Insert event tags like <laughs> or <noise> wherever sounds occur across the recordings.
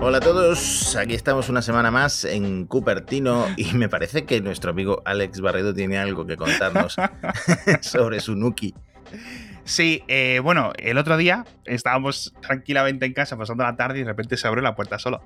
Hola a todos, aquí estamos una semana más en Cupertino y me parece que nuestro amigo Alex Barredo tiene algo que contarnos <laughs> <laughs> sobre su Nuki. Sí, eh, bueno, el otro día estábamos tranquilamente en casa pasando la tarde y de repente se abrió la puerta solo.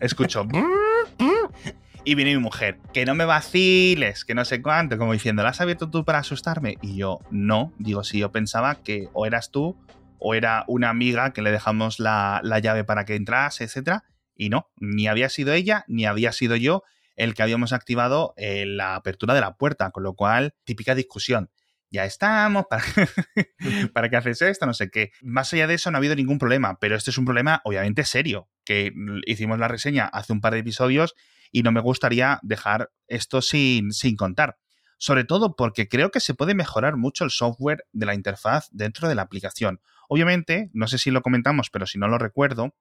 Escucho. <laughs> y viene mi mujer, que no me vaciles, que no sé cuánto, como diciendo, ¿la has abierto tú para asustarme? Y yo, no, digo, sí, yo pensaba que o eras tú o era una amiga que le dejamos la, llave para que entrase, etc. Y no, ni había sido ella, ni había sido yo el que habíamos activado eh, la apertura de la puerta, con lo cual, típica discusión ya estamos, ¿para, <laughs> ¿para qué haces esto? No sé qué. Más allá de eso no ha habido ningún problema, pero este es un problema obviamente serio, que hicimos la reseña hace un par de episodios y no me gustaría dejar esto sin, sin contar. Sobre todo porque creo que se puede mejorar mucho el software de la interfaz dentro de la aplicación. Obviamente, no sé si lo comentamos, pero si no lo recuerdo,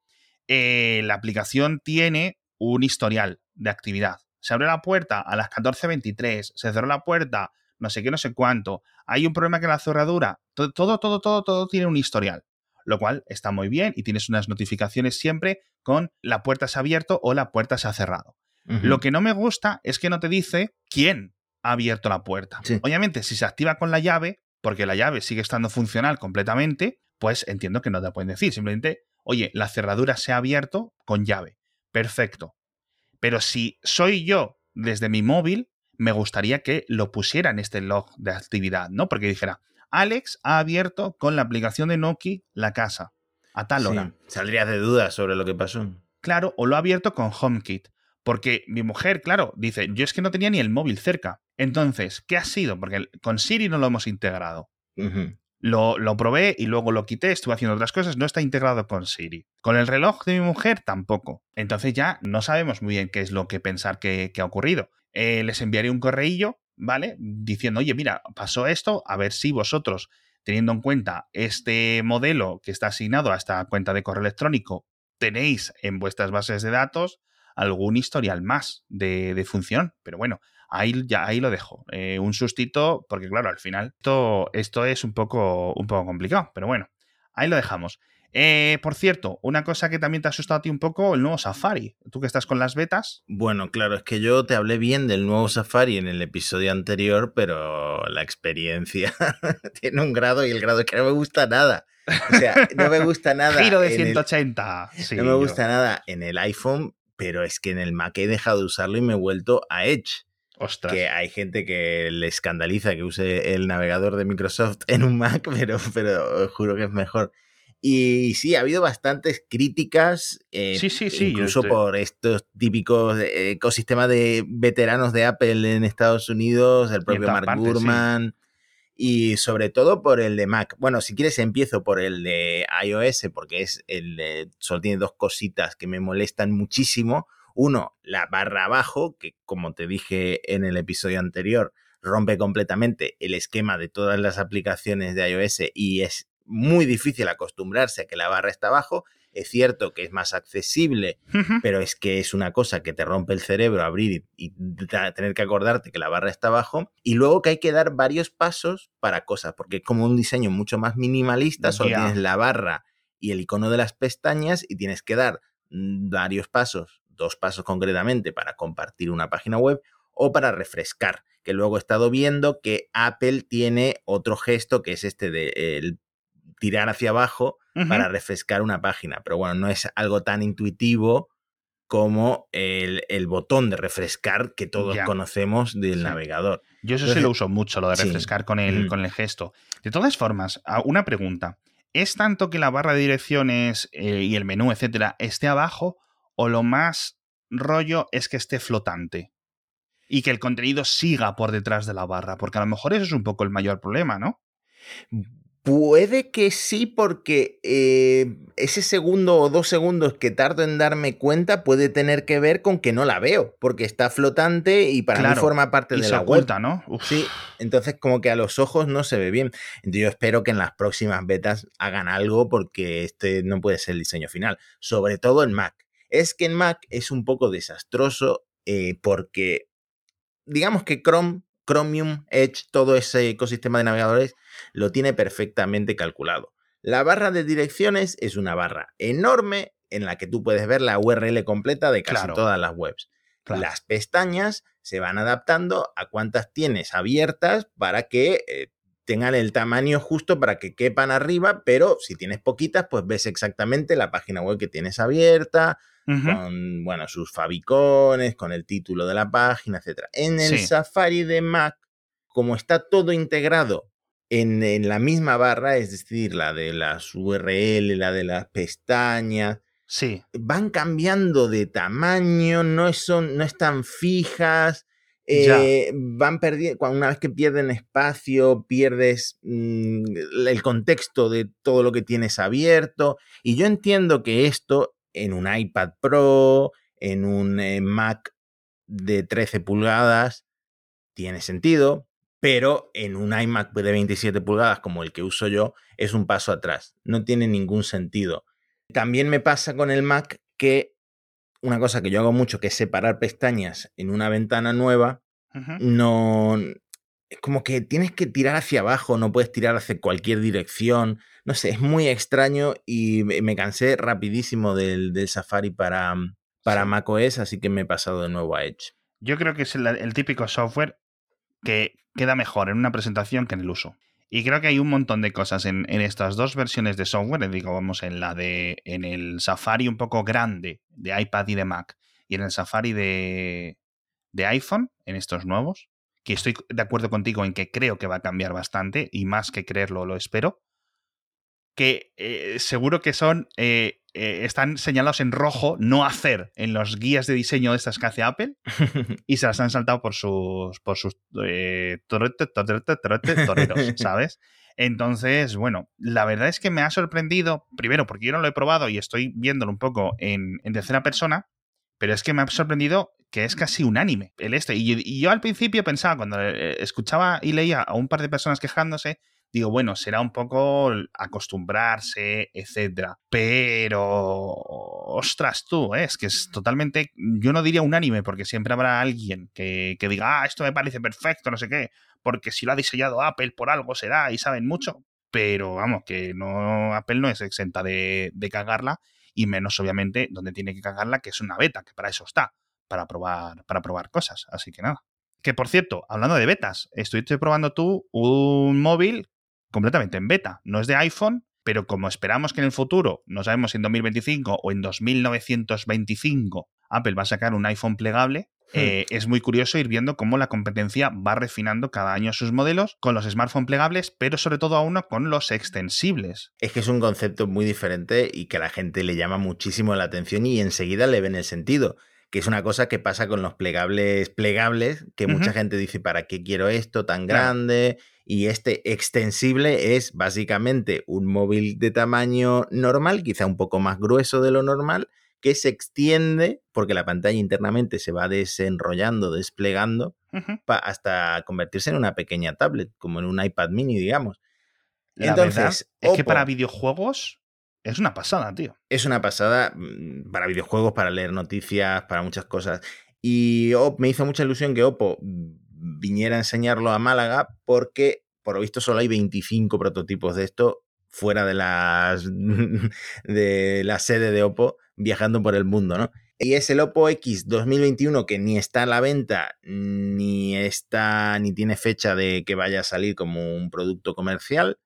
eh, la aplicación tiene un historial de actividad. Se abre la puerta a las 14.23, se cerró la puerta no sé qué, no sé cuánto. Hay un problema que la cerradura, todo, todo, todo, todo, todo tiene un historial, lo cual está muy bien y tienes unas notificaciones siempre con la puerta se ha abierto o la puerta se ha cerrado. Lo que no me gusta es que no te dice quién ha abierto la puerta. Obviamente, si se activa con la llave, porque la llave sigue estando funcional completamente, pues entiendo que no te pueden decir. Simplemente, oye, la cerradura se ha abierto con llave. Perfecto. Pero si soy yo desde mi móvil, me gustaría que lo pusiera en este log de actividad, ¿no? Porque dijera, Alex ha abierto con la aplicación de Nokia la casa a tal hora. saldrías de dudas sobre lo que pasó. Claro, o lo ha abierto con HomeKit. Porque mi mujer, claro, dice, yo es que no tenía ni el móvil cerca. Entonces, ¿qué ha sido? Porque con Siri no lo hemos integrado. Lo, lo, probé y luego lo quité, estuve haciendo otras cosas, no está integrado con Siri. Con el reloj de mi mujer tampoco. Entonces ya no sabemos muy bien qué es lo que pensar que, que ha ocurrido. Eh, les enviaré un correillo, ¿vale? Diciendo, oye, mira, pasó esto, a ver si vosotros, teniendo en cuenta este modelo que está asignado a esta cuenta de correo electrónico, tenéis en vuestras bases de datos algún historial más de, función. Pero bueno, ahí, ya, ahí lo dejo. Eh, un sustito, porque claro, al final esto, esto es un poco, un poco complicado, pero bueno, ahí lo dejamos. Eh, por cierto, una cosa que también te ha asustado a ti un poco, el nuevo Safari. Tú que estás con las betas. Bueno, claro, es que yo te hablé bien del nuevo Safari en el episodio anterior, pero la experiencia <laughs> tiene un grado y el grado es que no me gusta nada. O sea, no me gusta <laughs> nada. Giro de 180. no me gusta nada en el iPhone, pero es que en el Mac he dejado de usarlo y me he vuelto a Edge. Ostras. Que hay gente que le escandaliza que use el navegador de Microsoft en un Mac, <laughs> pero, pero juro que es mejor. Y sí, ha habido bastantes críticas, eh, sí, sí, sí, incluso por estos típicos eh, ecosistemas de veteranos de Apple en Estados Unidos, el propio Mark Gurman, y sobre todo por el de Mac. Bueno, si quieres empiezo por el de iOS, porque es el de, solo tiene dos cositas que me molestan muchísimo. Uno, la barra abajo, que como te dije en el episodio anterior, rompe completamente el esquema de todas las aplicaciones de iOS y es muy difícil acostumbrarse a que la barra está abajo. Es cierto que es más accesible, pero es que es una cosa que te rompe el cerebro abrir y, tener que acordarte que la barra está abajo. Y luego que hay que dar varios pasos para cosas, porque es como un diseño mucho más minimalista, solo tienes la barra y el icono de las pestañas y tienes que dar mm, varios pasos, dos pasos concretamente para compartir una página web o para refrescar. Que luego he estado viendo que Apple tiene otro gesto que es este de tirar hacia abajo para refrescar una página. Pero bueno, no es algo tan intuitivo como el, botón de refrescar que todos conocemos del navegador. Yo eso sí lo uso mucho, lo de refrescar con, el, con el gesto. De todas formas, una pregunta. ¿Es tanto que la barra de direcciones eh, y el menú, etcétera, esté abajo o lo más rollo es que esté flotante? Y que el contenido siga por detrás de la barra, porque a lo mejor eso es un poco el mayor problema, ¿no? Puede que sí, porque eh, ese segundo o dos segundos que tardo en darme cuenta puede tener que ver con que no la veo, porque está flotante y para mí forma parte de la oculta, ¿no? Sí, entonces como que a los ojos no se ve bien. Entonces yo espero que en las próximas betas hagan algo porque este no puede ser el diseño final, sobre todo en Mac. Es que en Mac es un poco desastroso eh, porque digamos que Chrome Chromium, Edge, todo ese ecosistema de navegadores lo tiene perfectamente calculado. La barra de direcciones es una barra enorme en la que tú puedes ver la URL completa de casi todas las webs. Las pestañas se van adaptando a cuántas tienes abiertas para que eh, tengan el tamaño justo para que quepan arriba, pero si tienes poquitas, pues ves exactamente la página web que tienes abierta, con bueno, sus fabicones, con el título de la página, etc. En el Safari de Mac, como está todo integrado en, en, la misma barra, es decir, la de las URL, la de las pestañas, sí. van cambiando de tamaño, no, son, no están fijas. Eh, van perdiendo, una vez que pierden espacio, pierdes mm, el contexto de todo lo que tienes abierto. Y yo entiendo que esto en un iPad Pro, en un eh, Mac de 13 pulgadas, tiene sentido, pero en un iMac de 27 pulgadas como el que uso yo, es un paso atrás. No tiene ningún sentido. También me pasa con el Mac que una cosa que yo hago mucho, que es separar pestañas en una ventana nueva, no... Es como que tienes que tirar hacia abajo, no puedes tirar hacia cualquier dirección. No sé, es muy extraño y me cansé rapidísimo del, Safari para, para macOS, así que me he pasado de nuevo a Edge. Yo creo que es el típico software que queda mejor en una presentación que en el uso. Y creo que hay un montón de cosas en, estas dos versiones de software, digo, vamos, en la de en el Safari un poco grande de iPad y de Mac y en el Safari de, de iPhone, en estos nuevos, que estoy de acuerdo contigo en que creo que va a cambiar bastante y más que creerlo lo espero, que eh, seguro que son eh, eh, están señalados en rojo no hacer en los guías de diseño de estas que hace Apple <laughs> y se las han saltado por sus por sus eh, toreros, <laughs> ¿sabes? Entonces, bueno, la verdad es que me ha sorprendido, primero porque yo no lo he probado y estoy viéndolo un poco en, tercera persona, pero es que me ha sorprendido que es casi unánime el este. Y, y yo al principio pensaba, cuando escuchaba y leía a un par de personas quejándose, digo, bueno, será un poco acostumbrarse, etcétera. Pero, ostras, tú, ¿eh? es que es totalmente, yo no diría unánime, porque siempre habrá alguien que, diga, ah, esto me parece perfecto, no sé qué, porque si lo ha diseñado Apple por algo será y saben mucho. Pero vamos, que no, Apple no es exenta de, de cagarla, y menos obviamente donde tiene que cagarla, que es una beta, que para eso está, para probar, para probar cosas. Así que nada. Que por cierto, hablando de betas, estuviste probando tú un móvil completamente en beta. No es de iPhone, pero como esperamos que en el futuro, no sabemos si en 2025 o en 2925, Apple va a sacar un iPhone plegable, hmm. eh, es muy curioso ir viendo cómo la competencia va refinando cada año sus modelos con los smartphones plegables, pero sobre todo a uno con los extensibles. Es que es un concepto muy diferente y que a la gente le llama muchísimo la atención y enseguida le ven el sentido que es una cosa que pasa con los plegables plegables, que mucha gente dice, ¿para qué quiero esto tan grande? Y este extensible es básicamente un móvil de tamaño normal, quizá un poco más grueso de lo normal, que se extiende porque la pantalla internamente se va desenrollando, desplegando, hasta convertirse en una pequeña tablet, como en un iPad mini, digamos. Entonces, es que para videojuegos es una pasada, tío. Es una pasada mm, para videojuegos, para leer noticias, para muchas cosas. Y me hizo mucha ilusión que Oppo viniera a enseñarlo a Málaga porque, por lo visto, solo hay 25 prototipos de esto fuera de, las, <laughs> de la sede de Oppo viajando por el mundo, ¿no? Y es el Oppo X 2021 que ni está a la venta, ni está, ni tiene fecha de que vaya a salir como un producto comercial.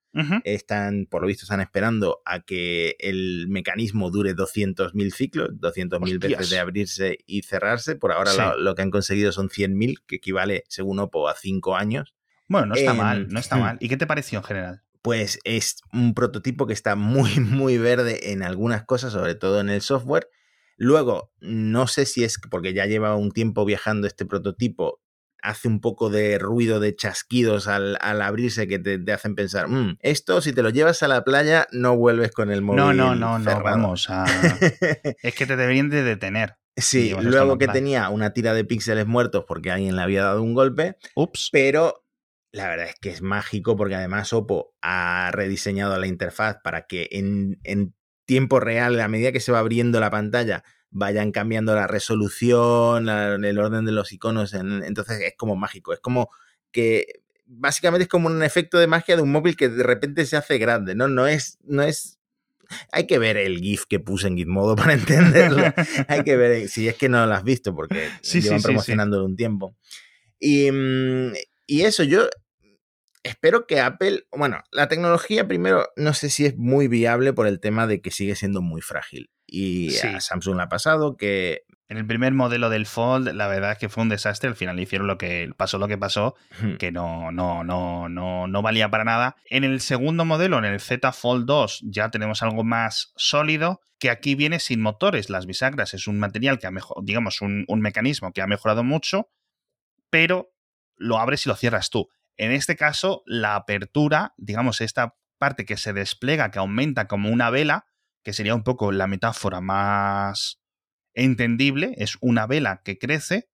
Están, por lo visto, están esperando a que el mecanismo dure 200.000 ciclos, 200.000 veces de abrirse y cerrarse. Por ahora lo, que han conseguido son 100.000, que equivale, según Oppo, a 5 años. Bueno, no está mal, no está mal. <laughs> ¿Y qué te pareció en general? Pues es un prototipo que está muy, <laughs> muy verde en algunas cosas, sobre todo en el software. Luego, no sé si es porque ya lleva un tiempo viajando este prototipo, hace un poco de ruido de chasquidos al, abrirse que te, hacen pensar, mm, esto si te lo llevas a la playa no vuelves con el móvil. No, no, no, no, vamos a... <laughs> es que te deberían de detener. Sí, luego que tenía una tira de píxeles muertos porque alguien le había dado un golpe. Ups. Pero la verdad es que es mágico porque además Oppo ha rediseñado la interfaz para que en, en tiempo real, a medida que se va abriendo la pantalla, vayan cambiando la resolución, el orden de los iconos. entonces es como mágico. Es como que básicamente es como un efecto de magia de un móvil que de repente se hace grande, ¿no? No es, no es hay que ver el GIF que puse en Gizmodo <laughs> para entenderlo. hay que ver si es que no lo has visto, porque sí, llevan promocionándolo un tiempo. Y, y eso, yo espero que Apple, bueno, la tecnología primero no sé si es muy viable por el tema de que sigue siendo muy frágil. Y a Samsung le ha pasado que... En el primer modelo del Fold, la verdad es que fue un desastre. Al final hicieron lo que pasó, lo que pasó, que no, no, no, no, no valía para nada. En el segundo modelo, en el Z Fold 2, ya tenemos algo más sólido, que aquí viene sin motores. Las bisagras es un material que ha mejorado, digamos, un, un mecanismo que ha mejorado mucho, pero lo abres y lo cierras tú. En este caso, la apertura, digamos, esta parte que se despliega, que aumenta como una vela, que sería un poco la metáfora más entendible, es una vela que crece,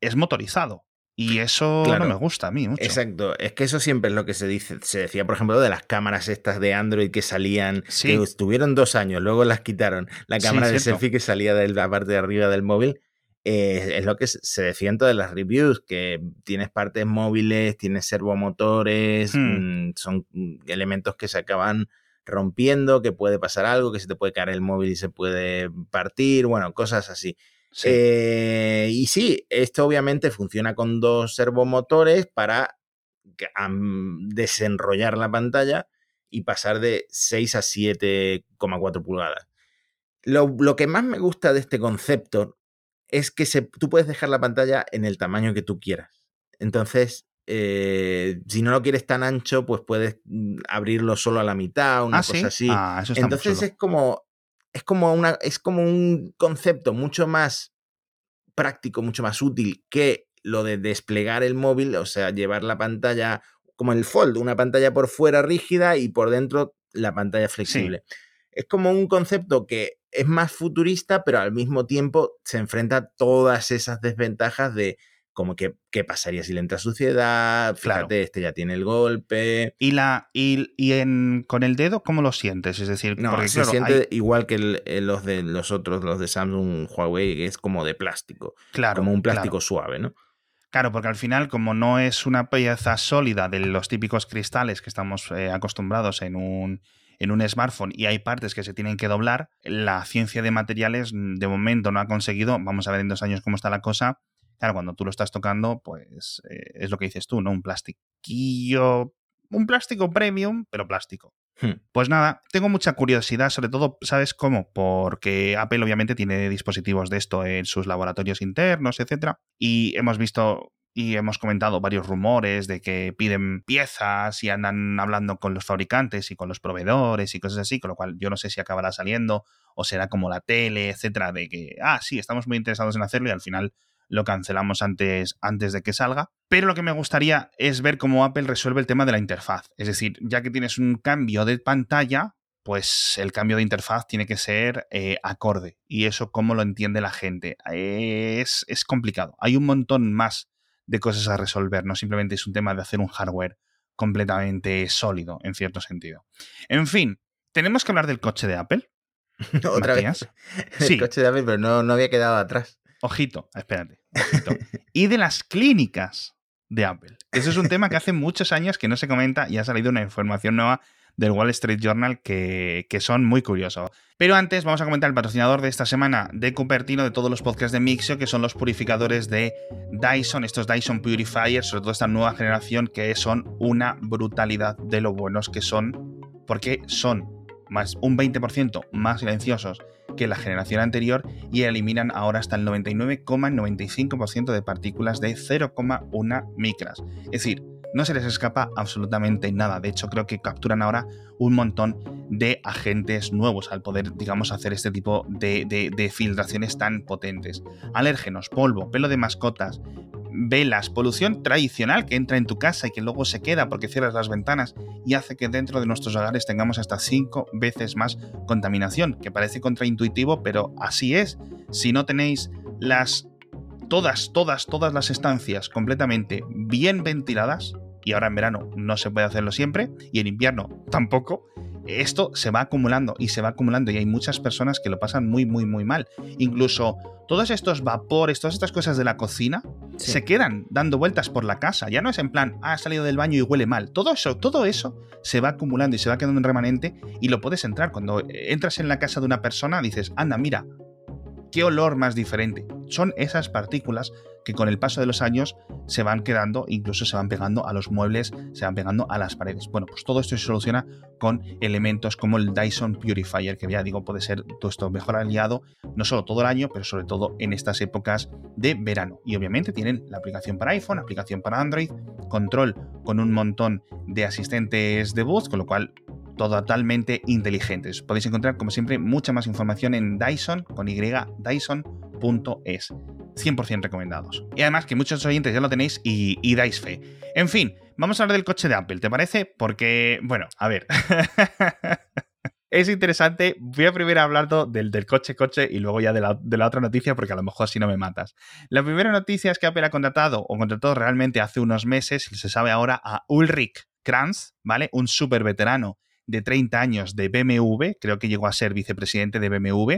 es motorizado. Y eso no me gusta a mí mucho. Exacto, es que eso siempre es lo que se dice. Se decía, por ejemplo, de las cámaras estas de Android que salían, que estuvieron dos años, luego las quitaron. La cámara de selfie que salía de la parte de arriba del móvil eh, es lo que se decía en todas las reviews, que tienes partes móviles, tienes servomotores, hmm. mm, son mm, elementos que se acaban rompiendo, que puede pasar algo, que se te puede caer el móvil y se puede partir, bueno, cosas así. Eh, y sí, esto obviamente funciona con dos servomotores para desenrollar la pantalla y pasar de 6 a 7,4 pulgadas. Lo, lo, que más me gusta de este concepto es que se, tú puedes dejar la pantalla en el tamaño que tú quieras. Entonces, eh, si no lo quieres tan ancho, pues puedes mm, abrirlo solo a la mitad, una ah, cosa así. Ah, Entonces es como, es como una, es como un concepto mucho más práctico, mucho más útil que lo de desplegar el móvil, o sea, llevar la pantalla como el fold, una pantalla por fuera rígida y por dentro la pantalla flexible. Es como un concepto que es más futurista, pero al mismo tiempo se enfrenta a todas esas desventajas de como que qué pasaría si le entra suciedad, fíjate, este ya tiene el golpe. ¿Y la y, en, con el dedo cómo lo sientes? Es decir, no, se siente igual que eh, los de los otros, los de Samsung, Huawei, que es como de plástico, claro, como un plástico suave, ¿no? Claro, porque al final, como no es una pieza sólida de los típicos cristales que estamos eh, acostumbrados en un, en un smartphone y hay partes que se tienen que doblar, la ciencia de materiales mm, de momento no ha conseguido, vamos a ver en dos años cómo está la cosa. Claro, cuando tú lo estás tocando, pues eh, es lo que dices tú, ¿no? Un plastiquillo, un plástico premium, pero plástico. Hmm. Pues nada, tengo mucha curiosidad, sobre todo, ¿sabes cómo? Porque Apple obviamente tiene dispositivos de esto en sus laboratorios internos, etcétera, y hemos visto y hemos comentado varios rumores de que piden piezas y andan hablando con los fabricantes y con los proveedores y cosas así, con lo cual yo no sé si acabará saliendo o será como la tele, etcétera, de que, ah, sí, estamos muy interesados en hacerlo y al final lo cancelamos antes, antes de que salga. Pero lo que me gustaría es ver cómo Apple resuelve el tema de la interfaz. Es decir, ya que tienes un cambio de pantalla, pues el cambio de interfaz tiene que ser eh, acorde. Y eso cómo lo entiende la gente. Es, es complicado. Hay un montón más de cosas a resolver, no simplemente es un tema de hacer un hardware completamente sólido, en cierto sentido. En fin, tenemos que hablar del coche de Apple. <laughs> Otra vez. <laughs> Sí. El coche de Apple, pero no, no había quedado atrás. Ojito, espérate. Ojito. y de las clínicas de Apple. Eso es un tema que hace muchos años que no se comenta y ha salido una información nueva del Wall Street Journal que, son muy curiosos. Pero antes vamos a comentar el patrocinador de esta semana de Cupertino, de todos los podcasts de Mixio, que son los purificadores de Dyson, estos Dyson Purifiers, sobre todo esta nueva generación, que son una brutalidad de lo buenos que son, porque son más un 20% más silenciosos que la generación anterior y eliminan ahora hasta el 99,95% de partículas de 0,1 micras. Es decir, no se les escapa absolutamente nada. De hecho, creo que capturan ahora un montón de agentes nuevos al poder, digamos, hacer este tipo de, de, filtraciones tan potentes. Alérgenos, polvo, pelo de mascotas, velas, polución tradicional que entra en tu casa y que luego se queda porque cierras las ventanas y hace que dentro de nuestros hogares tengamos hasta cinco veces más contaminación, que parece contraintuitivo, pero así es. Si no tenéis las todas, todas, todas las estancias completamente bien ventiladas, y ahora en verano no se puede hacerlo siempre, y en invierno tampoco, esto se va acumulando y se va acumulando y hay muchas personas que lo pasan muy, muy, muy mal. Incluso todos estos vapores, todas estas cosas de la cocina se quedan dando vueltas por la casa. Ya no es en plan, ah, ha salido del baño y huele mal. Todo eso, todo eso se va acumulando y se va quedando en remanente y lo puedes entrar. Cuando entras en la casa de una persona dices, anda, mira, qué olor más diferente. Son esas partículas que con el paso de los años se van quedando, incluso se van pegando a los muebles, se van pegando a las paredes. Bueno, pues todo esto se soluciona con elementos como el Dyson Purifier, que ya digo puede ser esto mejor aliado, no solo todo el año, pero sobre todo en estas épocas de verano. Y obviamente tienen la aplicación para iPhone, aplicación para Android, control con un montón de asistentes de voz, con lo cual totalmente inteligentes. Podéis encontrar, como siempre, mucha más información en Dyson, con y, dyson.es. 100% recomendados. Y además que muchos oyentes ya lo tenéis y, dais fe. En fin, vamos a hablar del coche de Apple, ¿te parece? Porque, bueno, a ver. <laughs> es interesante. Voy a primero hablar del, del coche coche y luego ya de la, de la, otra noticia porque a lo mejor así no me matas. La primera noticia es que Apple ha contratado, o contrató realmente hace unos meses, se sabe ahora, a Ulrich Kranz, ¿vale? Un súper veterano de 30 años de BMW, creo que llegó a ser vicepresidente de BMW,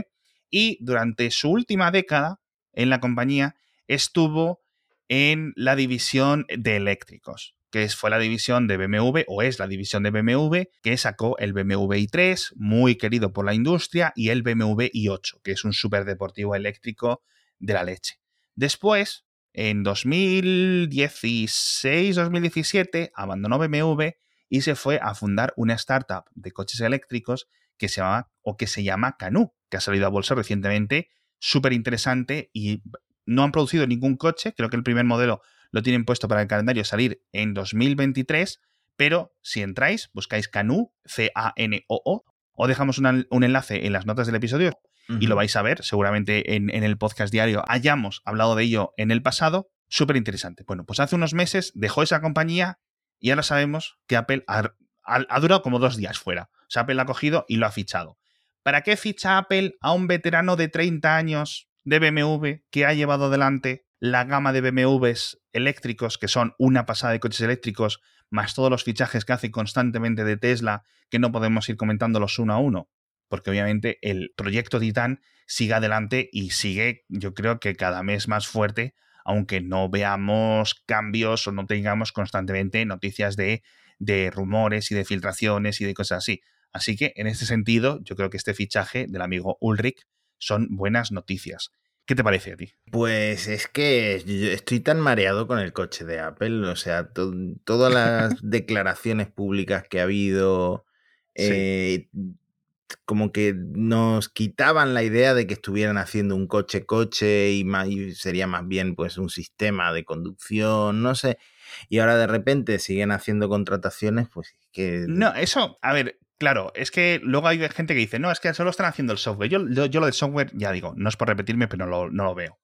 y durante su última década en la compañía estuvo en la división de eléctricos, que fue la división de BMW, o es la división de BMW, que sacó el BMW i3, muy querido por la industria, y el BMW i8, que es un superdeportivo eléctrico de la leche. Después, en 2016-2017, abandonó BMW y se fue a fundar una startup de coches eléctricos que se llama, o que se llama Canoo, que ha salido a bolsa recientemente, súper interesante y no han producido ningún coche, creo que el primer modelo lo tienen puesto para el calendario salir en 2023, pero si entráis, buscáis Canoo, C-A-N-O-O, o dejamos un enlace en las notas del episodio y lo vais a ver, seguramente en, en el podcast diario hayamos hablado de ello en el pasado, súper interesante. Bueno, pues hace unos meses dejó esa compañía y ahora sabemos que Apple ha, durado como dos días fuera. O sea, Apple lo ha cogido y lo ha fichado. ¿Para qué ficha Apple a un veterano de 30 años de BMW que ha llevado adelante la gama de BMWs eléctricos, que son una pasada de coches eléctricos, más todos los fichajes que hace constantemente de Tesla, que no podemos ir comentándolos uno a uno? Porque obviamente el proyecto Titan sigue adelante y sigue, yo creo que cada mes más fuerte aunque no veamos cambios o no tengamos constantemente noticias de, de rumores y de filtraciones y de cosas así. Así que en este sentido, yo creo que este fichaje del amigo Ulrich son buenas noticias. ¿Qué te parece a ti? Pues es que estoy tan mareado con el coche de Apple, o sea, todas las <laughs> declaraciones públicas que ha habido, eh, como que nos quitaban la idea de que estuvieran haciendo un coche-coche y, sería más bien pues un sistema de conducción, no sé. Y ahora de repente siguen haciendo contrataciones, pues que... No, eso, a ver, claro, es que luego hay gente que dice, no, es que solo están haciendo el software. Yo, yo, lo del software, ya digo, no es por repetirme, pero no lo, veo.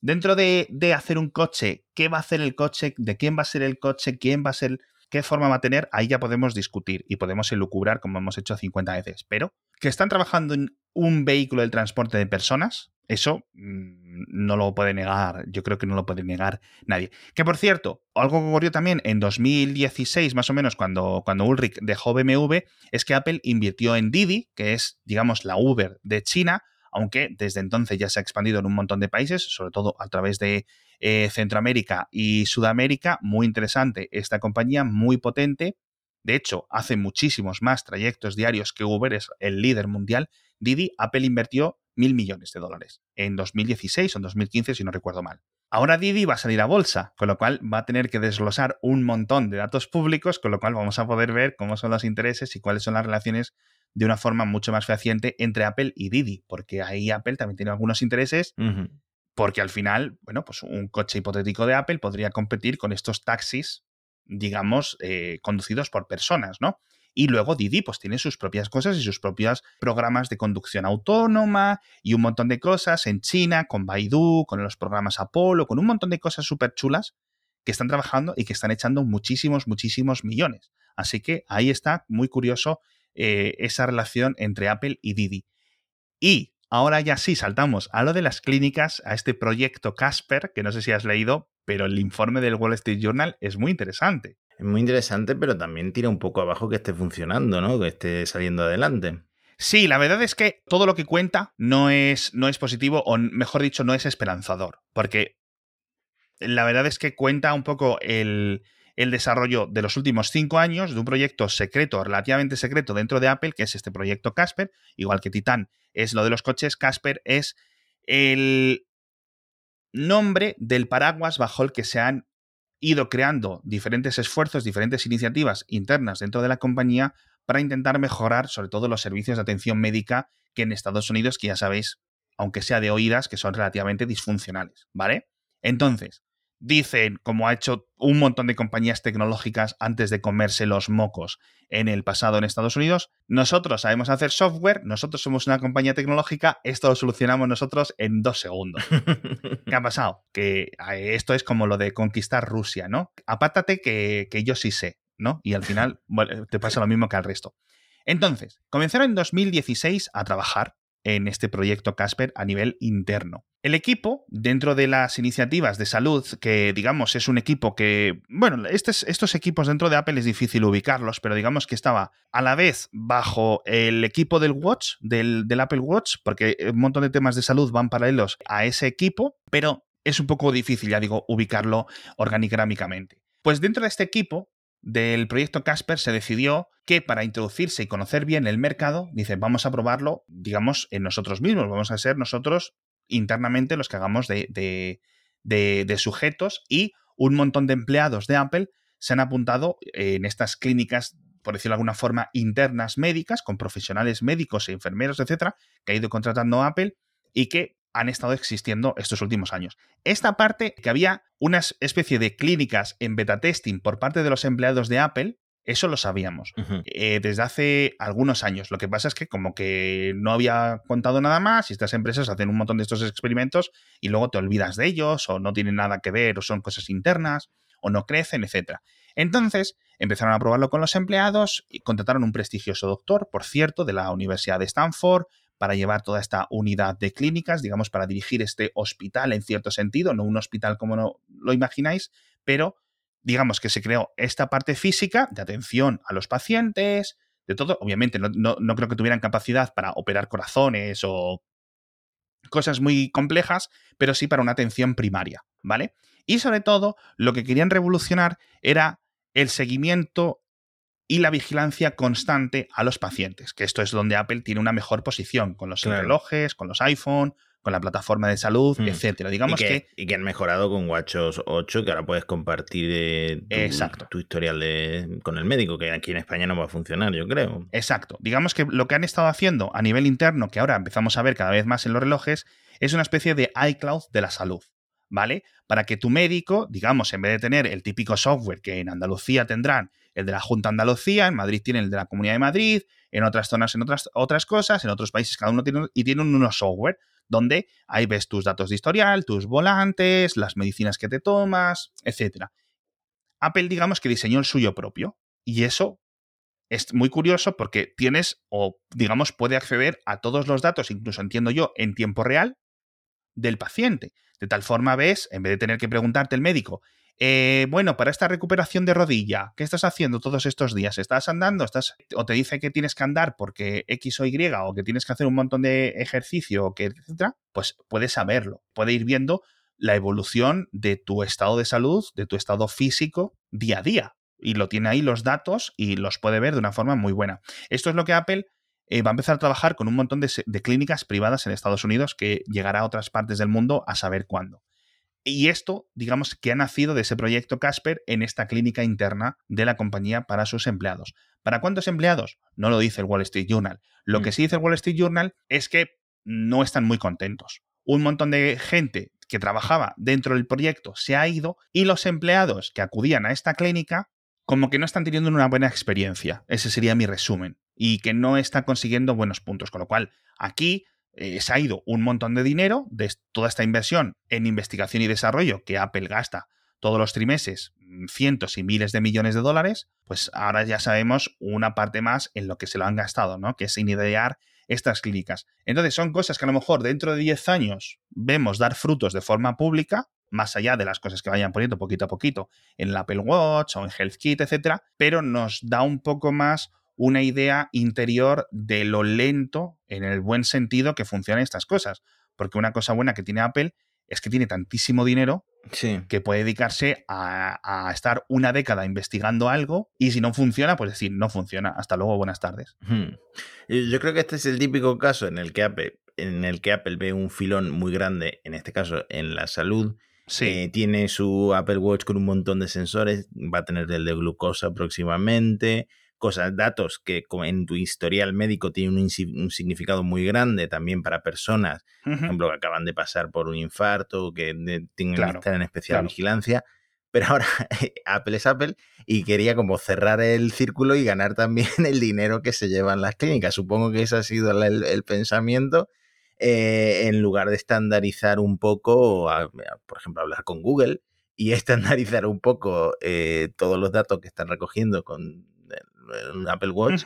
Dentro de, de hacer un coche, ¿qué va a hacer el coche? ¿De quién va a ser el coche? ¿Quién va a ser qué forma va a tener, ahí ya podemos discutir y podemos elucubrar como hemos hecho 50 veces. Pero que están trabajando en un vehículo de transporte de personas, eso mm, no lo puede negar, yo creo que no lo puede negar nadie. Que por cierto, algo que ocurrió también en 2016 más o menos cuando, cuando Ulrich dejó BMW, es que Apple invirtió en Didi, que es digamos la Uber de China, aunque desde entonces ya se ha expandido en un montón de países, sobre todo a través de eh, Centroamérica y Sudamérica. Muy interesante esta compañía, muy potente. De hecho, hace muchísimos más trayectos diarios que Uber, es el líder mundial. Didi, Apple invirtió mil millones de dólares en 2016 o en 2015, si no recuerdo mal. Ahora Didi va a salir a bolsa, con lo cual va a tener que desglosar un montón de datos públicos, con lo cual vamos a poder ver cómo son los intereses y cuáles son las relaciones de una forma mucho más fehaciente entre Apple y Didi, porque ahí Apple también tiene algunos intereses, porque al final, bueno, pues un coche hipotético de Apple podría competir con estos taxis, digamos, eh, conducidos por personas, ¿no? Y luego Didi pues tiene sus propias cosas y sus propios programas de conducción autónoma y un montón de cosas en China, con Baidu, con los programas Apollo, con un montón de cosas súper chulas que están trabajando y que están echando muchísimos, muchísimos millones. Así que ahí está, muy curioso eh, esa relación entre Apple y Didi. Y ahora ya sí saltamos a lo de las clínicas, a este proyecto Casper, que no sé si has leído, pero el informe del Wall Street Journal es muy interesante. Es muy interesante, pero también tira un poco abajo que esté funcionando, ¿no? Que esté saliendo adelante. Sí, la verdad es que todo lo que cuenta no es, no es positivo, o mejor dicho, no es esperanzador. Porque la verdad es que cuenta un poco el, el desarrollo de los últimos cinco años de un proyecto secreto, relativamente secreto dentro de Apple, que es este proyecto Casper, igual que Titan es lo de los coches, Casper es el nombre del paraguas bajo el que se han ido creando diferentes esfuerzos, diferentes iniciativas internas dentro de la compañía para intentar mejorar sobre todo los servicios de atención médica que en Estados Unidos, que ya sabéis, aunque sea de oídas, que son relativamente disfuncionales, ¿vale? Entonces, dicen, como ha hecho un montón de compañías tecnológicas antes de comerse los mocos en el pasado en Estados Unidos, nosotros sabemos hacer software, nosotros somos una compañía tecnológica, esto lo solucionamos nosotros en dos segundos. ¿Qué ha pasado? Que esto es como lo de conquistar Rusia, ¿no? Apártate que, que yo sí sé, ¿no? Y al final <laughs> te pasa lo mismo que al resto. Entonces, comenzaron en 2016 a trabajar en este proyecto Casper a nivel interno. El equipo, dentro de las iniciativas de salud, que digamos es un equipo que, bueno, estos equipos dentro de Apple es difícil ubicarlos, pero digamos que estaba a la vez bajo el equipo del Watch, del, del Apple Watch, porque un montón de temas de salud van paralelos a ese equipo, pero es un poco difícil, ya digo, ubicarlo organigrámicamente. Pues dentro de este equipo del proyecto Casper se decidió que para introducirse y conocer bien el mercado, dice, vamos a probarlo, digamos, en nosotros mismos, vamos a ser nosotros internamente los que hagamos de, de, sujetos y un montón de empleados de Apple se han apuntado en estas clínicas, por decirlo de alguna forma, internas médicas, con profesionales médicos e enfermeros, etcétera, que ha ido contratando Apple y que han estado existiendo estos últimos años. Esta parte, que había una especie de clínicas en beta testing por parte de los empleados de Apple, eso lo sabíamos eh, desde hace algunos años. Lo que pasa es que como que no había contado nada más y estas empresas hacen un montón de estos experimentos y luego te olvidas de ellos o no tienen nada que ver o son cosas internas o no crecen, etc. Entonces empezaron a probarlo con los empleados y contrataron un prestigioso doctor, por cierto, de la Universidad de Stanford, para llevar toda esta unidad de clínicas, digamos, para dirigir este hospital en cierto sentido, no un hospital como no lo imagináis, pero digamos que se creó esta parte física de atención a los pacientes, de todo. Obviamente no, no, creo que tuvieran capacidad para operar corazones o cosas muy complejas, pero sí para una atención primaria, ¿vale? Y sobre todo, lo que querían revolucionar era el seguimiento y la vigilancia constante a los pacientes, que esto es donde Apple tiene una mejor posición con los relojes, con los iPhone, con la plataforma de salud, hmm. etcétera. Digamos y que, Y que han mejorado con WatchOS 8, que ahora puedes compartir eh, tu, Exacto. tu historial de, con el médico, que aquí en España no va a funcionar, yo creo. Exacto. Digamos que lo que han estado haciendo a nivel interno, que ahora empezamos a ver cada vez más en los relojes, es una especie de iCloud de la salud. ¿Vale? Para que tu médico, digamos, en vez de tener el típico software que en Andalucía tendrán el de la Junta Andalucía, en Madrid tiene el de la Comunidad de Madrid, en otras zonas en otras, otras cosas, en otros países cada uno tiene y tienen unos software donde ahí ves tus datos de historial, tus volantes, las medicinas que te tomas, etc. Apple digamos que diseñó el suyo propio y eso es muy curioso porque tienes o digamos puede acceder a todos los datos, incluso entiendo yo, en tiempo real del paciente. De tal forma ves, en vez de tener que preguntarte el médico, eh, bueno, para esta recuperación de rodilla, ¿qué estás haciendo todos estos días? ¿Estás andando? ¿Estás, o te dice que tienes que andar porque X o Y, o que tienes que hacer un montón de ejercicio, que, etcétera, pues puedes saberlo. Puede ir viendo la evolución de tu estado de salud, de tu estado físico día a día. Y lo tiene ahí los datos y los puede ver de una forma muy buena. Esto es lo que Apple eh, va a empezar a trabajar con un montón de, de, clínicas privadas en Estados Unidos que llegará a otras partes del mundo a saber cuándo. Y esto, digamos, que ha nacido de ese proyecto Casper en esta clínica interna de la compañía para sus empleados. ¿Para cuántos empleados? No lo dice el Wall Street Journal. Lo que mm. sí dice el Wall Street Journal es que no están muy contentos. Un montón de gente que trabajaba dentro del proyecto se ha ido y los empleados que acudían a esta clínica como que no están teniendo una buena experiencia. Ese sería mi resumen. Y que no están consiguiendo buenos puntos. Con lo cual, aquí eh, se ha ido un montón de dinero de toda esta inversión en investigación y desarrollo que Apple gasta todos los trimestres mm, cientos y miles de millones de dólares, pues ahora ya sabemos una parte más en lo que se lo han gastado, ¿no? Que es en idear estas clínicas. Entonces son cosas que a lo mejor dentro de 10 años vemos dar frutos de forma pública, más allá de las cosas que vayan poniendo poquito a poquito en el Apple Watch o en HealthKit, etcétera, pero nos da un poco más una idea interior de lo lento, en el buen sentido, que funcionan estas cosas. Porque una cosa buena que tiene Apple es que tiene tantísimo dinero que puede dedicarse a, estar una década investigando algo y si no funciona, pues decir, no funciona. Hasta luego, buenas tardes. Yo creo que este es el típico caso en el que Apple, en el que Apple ve un filón muy grande, en este caso en la salud. Eh, tiene su Apple Watch con un montón de sensores, va a tener el de glucosa próximamente, cosas, datos que en tu historial médico tienen un, significado muy grande también para personas, por ejemplo, que acaban de pasar por un infarto, que tienen que estar en especial vigilancia. Pero ahora <laughs> Apple es Apple y quería como cerrar el círculo y ganar también <laughs> el dinero que se llevan las clínicas. Supongo que ese ha sido el, pensamiento. Eh, en lugar de estandarizar un poco, por ejemplo, hablar con Google y <laughs> estandarizar un poco eh, todos los datos que están recogiendo con un Apple Watch,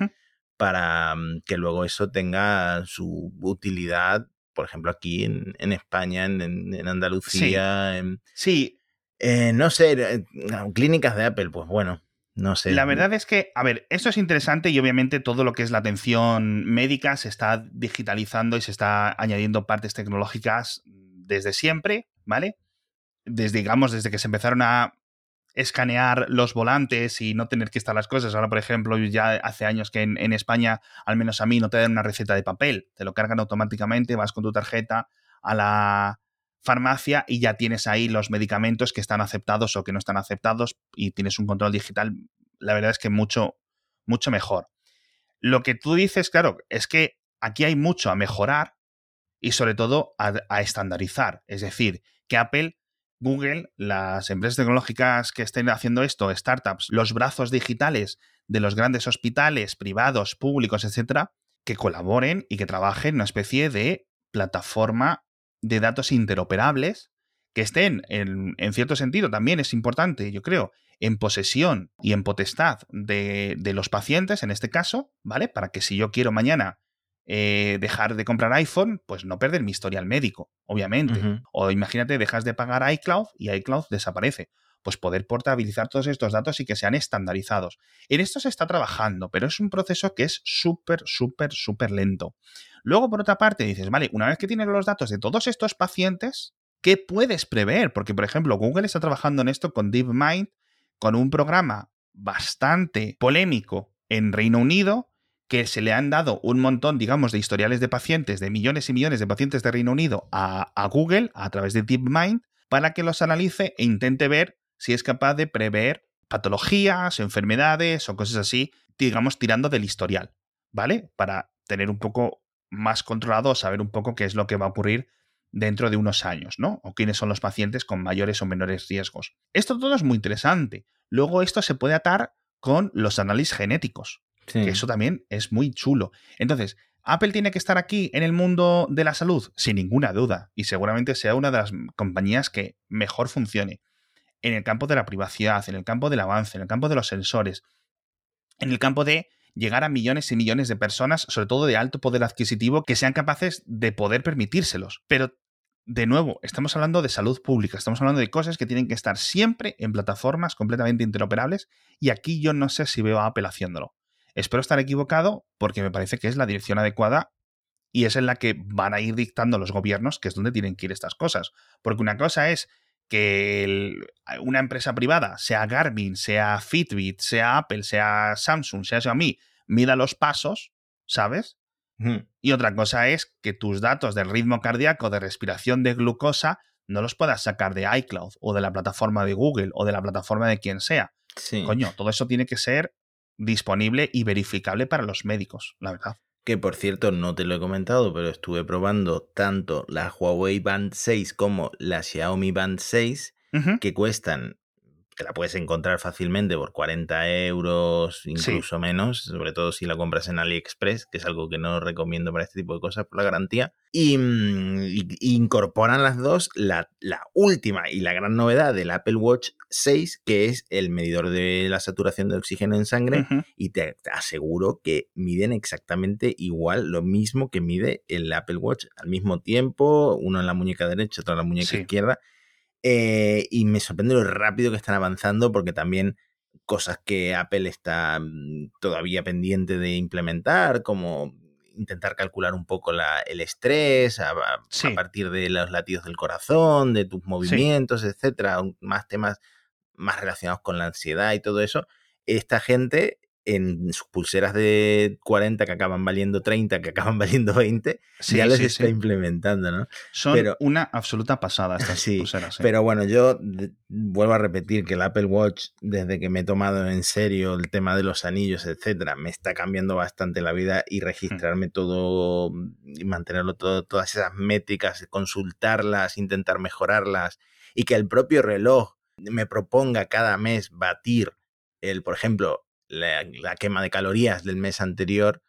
para mm, que luego eso tenga su utilidad, por ejemplo, aquí en, España, en, Andalucía. Sí. Eh, no sé, eh, clínicas de Apple, pues bueno, no sé. La verdad es que, a ver, esto es interesante y obviamente todo lo que es la atención médica se está digitalizando y se está añadiendo partes tecnológicas desde siempre, ¿vale? Desde, digamos, desde que se empezaron a escanear los volantes y no tener que estar las cosas. Ahora, por ejemplo, ya hace años que en, España, al menos a mí, no te dan una receta de papel. Te lo cargan automáticamente, vas con tu tarjeta a la farmacia y ya tienes ahí los medicamentos que están aceptados o que no están aceptados y tienes un control digital. La verdad es que mucho, mucho mejor. Lo que tú dices, claro, es que aquí hay mucho a mejorar y sobre todo a estandarizar. Es decir, que Apple Google, las empresas tecnológicas que estén haciendo esto, startups, los brazos digitales de los grandes hospitales privados, públicos, etcétera, que colaboren y que trabajen en una especie de plataforma de datos interoperables que estén, en, cierto sentido, también es importante, yo creo, en posesión y en potestad de, los pacientes, en este caso, ¿vale? Para que si yo quiero mañana eh, dejar de comprar iPhone, pues no perder mi historial médico, obviamente. O imagínate, dejas de pagar iCloud y iCloud desaparece. Pues poder portabilizar todos estos datos y que sean estandarizados. En esto se está trabajando, pero es un proceso que es súper, súper, súper lento. Luego, por otra parte, dices, vale, una vez que tienes los datos de todos estos pacientes, ¿qué puedes prever? Porque, por ejemplo, Google está trabajando en esto con DeepMind, con un programa bastante polémico en Reino Unido, que se le han dado un montón, digamos, de historiales de pacientes, de millones y millones de pacientes de Reino Unido a, Google a través de DeepMind para que los analice e intente ver si es capaz de prever patologías, enfermedades o cosas así, digamos, tirando del historial, ¿vale? Para tener un poco más controlado, saber un poco qué es lo que va a ocurrir dentro de unos años, ¿no? O quiénes son los pacientes con mayores o menores riesgos. Esto todo es muy interesante. Luego esto se puede atar con los análisis genéticos. Que eso también es muy chulo. Entonces, ¿Apple tiene que estar aquí en el mundo de la salud? Sin ninguna duda. Y seguramente sea una de las compañías que mejor funcione. En el campo de la privacidad, en el campo del avance, en el campo de los sensores, en el campo de llegar a millones y millones de personas, sobre todo de alto poder adquisitivo, que sean capaces de poder permitírselos. Pero, de nuevo, estamos hablando de salud pública, estamos hablando de cosas que tienen que estar siempre en plataformas completamente interoperables y aquí yo no sé si veo a Apple haciéndolo. Espero estar equivocado porque me parece que es la dirección adecuada y es en la que van a ir dictando los gobiernos, que es donde tienen que ir estas cosas. Porque una cosa es que una empresa privada, sea Garmin, sea Fitbit, sea Apple, sea Samsung, sea Xiaomi, mida los pasos, ¿sabes? Y otra cosa es que tus datos del ritmo cardíaco, de respiración de glucosa, no los puedas sacar de iCloud o de la plataforma de Google o de la plataforma de quien sea. Coño, todo eso tiene que ser disponible y verificable para los médicos, la verdad. Que por cierto, no te lo he comentado, pero estuve probando tanto la Huawei Band 6 como la Xiaomi Band 6, que cuestan te la puedes encontrar fácilmente por 40 euros, incluso menos, sobre todo si la compras en AliExpress, que es algo que no recomiendo para este tipo de cosas por la garantía. Y, mm, incorporan las dos la, última y la gran novedad del Apple Watch 6, que es el medidor de la saturación de oxígeno en sangre, y te, aseguro que miden exactamente igual lo mismo que mide el Apple Watch al mismo tiempo, uno en la muñeca derecha, otro en la muñeca izquierda Eh, y me sorprende lo rápido que están avanzando porque también cosas que Apple está mm, todavía pendiente de implementar, como intentar calcular un poco el estrés a, partir de los latidos del corazón, de tus movimientos, etcétera, más temas más relacionados con la ansiedad y todo eso. Esta gente en sus pulseras de 40 que acaban valiendo 30, que acaban <laughs> valiendo 20, ya les está implementando, ¿no? Son una absoluta pasada estas <laughs> pulseras. Pero bueno, yo vuelvo a repetir que el Apple Watch, desde que me he tomado en serio el tema de los anillos, etcétera, me está cambiando bastante la vida y registrarme todo y mantenerlo todo, todas esas métricas, consultarlas, intentar mejorarlas y que el propio reloj me proponga cada mes batir el, por ejemplo, la, quema de calorías del mes anterior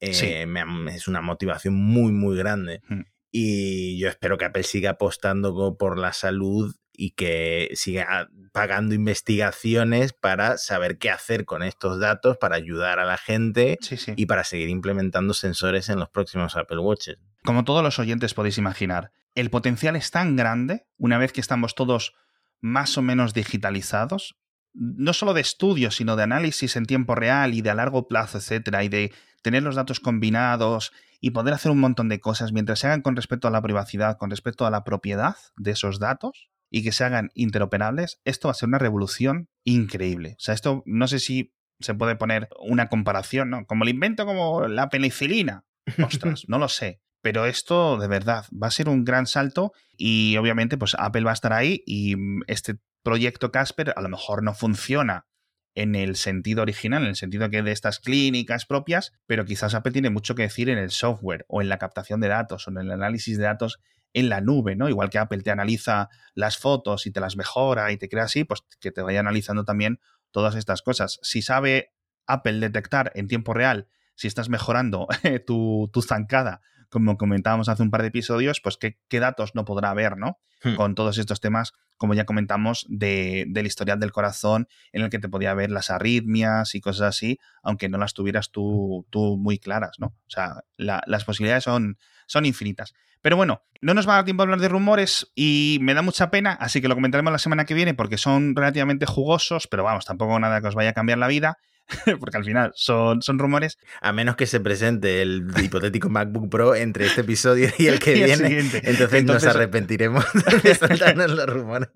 eh, es una motivación muy, muy grande. Mm. Y yo espero que Apple siga apostando por la salud y que siga pagando investigaciones para saber qué hacer con estos datos, para ayudar a la gente y para seguir implementando sensores en los próximos Apple Watches. Como todos los oyentes podéis imaginar, el potencial es tan grande, una vez que estamos todos más o menos digitalizados, no solo de estudio, sino de análisis en tiempo real y de a largo plazo, etcétera, y de tener los datos combinados y poder hacer un montón de cosas mientras se hagan con respecto a la privacidad, con respecto a la propiedad de esos datos y que se hagan interoperables, esto va a ser una revolución increíble. O sea, esto no sé si se puede poner una comparación, ¿no? Como el invento como la penicilina. <laughs> Ostras, no lo sé. Pero esto de verdad va a ser un gran salto y obviamente pues Apple va a estar ahí y este proyecto Casper a lo mejor no funciona en el sentido original, en el sentido que de estas clínicas propias, pero quizás Apple tiene mucho que decir en el software o en la captación de datos o en el análisis de datos en la nube, ¿no? Igual que Apple te analiza las fotos y te las mejora y te crea así, pues que te vaya analizando también todas estas cosas. Si sabe Apple detectar en tiempo real si estás mejorando <laughs> tu, tu zancada como comentábamos hace un par de episodios, pues qué, datos no podrá haber, ¿no? Hmm. Con todos estos temas, como ya comentamos, de, del historial del corazón, en el que te podía ver las arritmias y cosas así, aunque no las tuvieras tú, tú muy claras, ¿no? O sea, las posibilidades son, son infinitas. Pero bueno, no nos va a dar tiempo a hablar de rumores y me da mucha pena, así que lo comentaremos la semana que viene porque son relativamente jugosos, pero vamos, tampoco nada que os vaya a cambiar la vida. <laughs> porque al final son, son rumores. A menos que se presente el hipotético MacBook Pro entre este episodio y el que <laughs> viene, entonces, nos arrepentiremos <laughs> de saltarnos los rumores.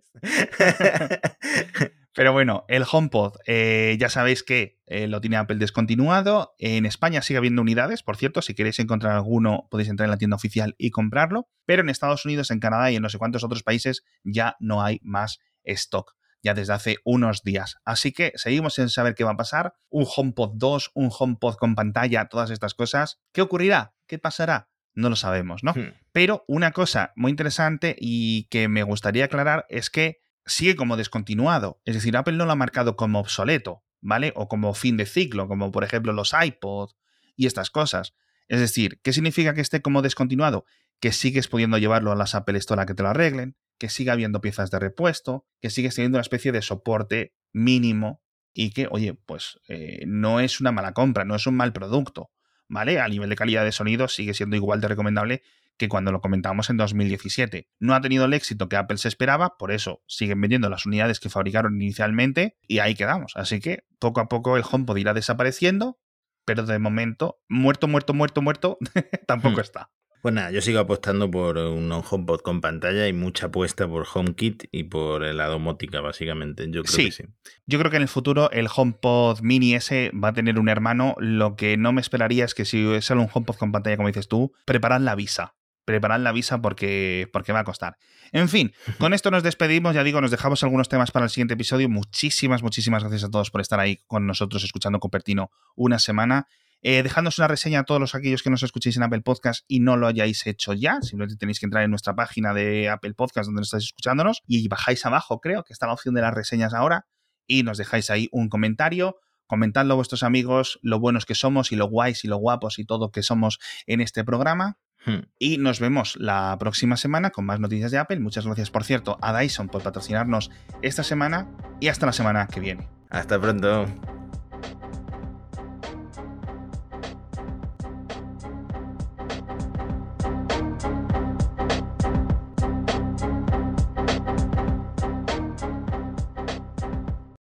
Pero bueno, el HomePod, eh, ya sabéis que eh, lo tiene Apple descontinuado. En España sigue habiendo unidades, por cierto, si queréis encontrar alguno podéis entrar en la tienda oficial y comprarlo. Pero en Estados Unidos, en Canadá y en no sé cuántos otros países ya no hay más stock ya desde hace unos días. Así que seguimos sin saber qué va a pasar. Un HomePod 2, un HomePod con pantalla, todas estas cosas. ¿Qué ocurrirá? ¿Qué pasará? No lo sabemos, ¿no? Hmm. Pero una cosa muy interesante y que me gustaría aclarar es que sigue como descontinuado. Es decir, Apple no lo ha marcado como obsoleto, ¿vale? O como fin de ciclo, como por ejemplo los iPod y estas cosas. Es decir, ¿qué significa que esté como descontinuado? Que sigues pudiendo llevarlo a las Apple Store a que te lo arreglen, que siga habiendo piezas de repuesto, que sigues teniendo una especie de soporte mínimo y que, oye, pues eh, no es una mala compra, no es un mal producto, ¿vale? A nivel de calidad de sonido sigue siendo igual de recomendable que cuando lo comentábamos en 2017. No ha tenido el éxito que Apple se esperaba, por eso siguen vendiendo las unidades que fabricaron inicialmente y ahí quedamos. Así que poco a poco el HomePod irá desapareciendo, pero de momento, muerto, muerto, muerto, muerto, <laughs> tampoco hmm. está. Pues nada, yo sigo apostando por un HomePod con pantalla y mucha apuesta por HomeKit y por la domótica, básicamente. Yo creo que sí. Yo creo que en el futuro el HomePod Mini S va a tener un hermano. Lo que no me esperaría es que si sale un HomePod con pantalla, como dices tú, preparad la visa. Preparad la visa porque, porque va a costar. En fin, con esto nos despedimos. Ya digo, nos dejamos algunos temas para el siguiente episodio. Muchísimas, muchísimas gracias a todos por estar ahí con nosotros escuchando Cupertino una semana. Eh, dejadnos una reseña a todos los aquellos que nos escuchéis en Apple Podcast y no lo hayáis hecho ya. Simplemente tenéis que entrar en nuestra página de Apple Podcast donde estáis escuchándonos y bajáis abajo, creo que está la opción de las reseñas ahora y nos dejáis ahí un comentario. Comentadlo a vuestros amigos, lo buenos que somos y lo guays y lo guapos y todo que somos en este programa. Hmm. Y nos vemos la próxima semana con más noticias de Apple. Muchas gracias, por cierto, a Dyson por patrocinarnos esta semana y hasta la semana que viene. Hasta pronto.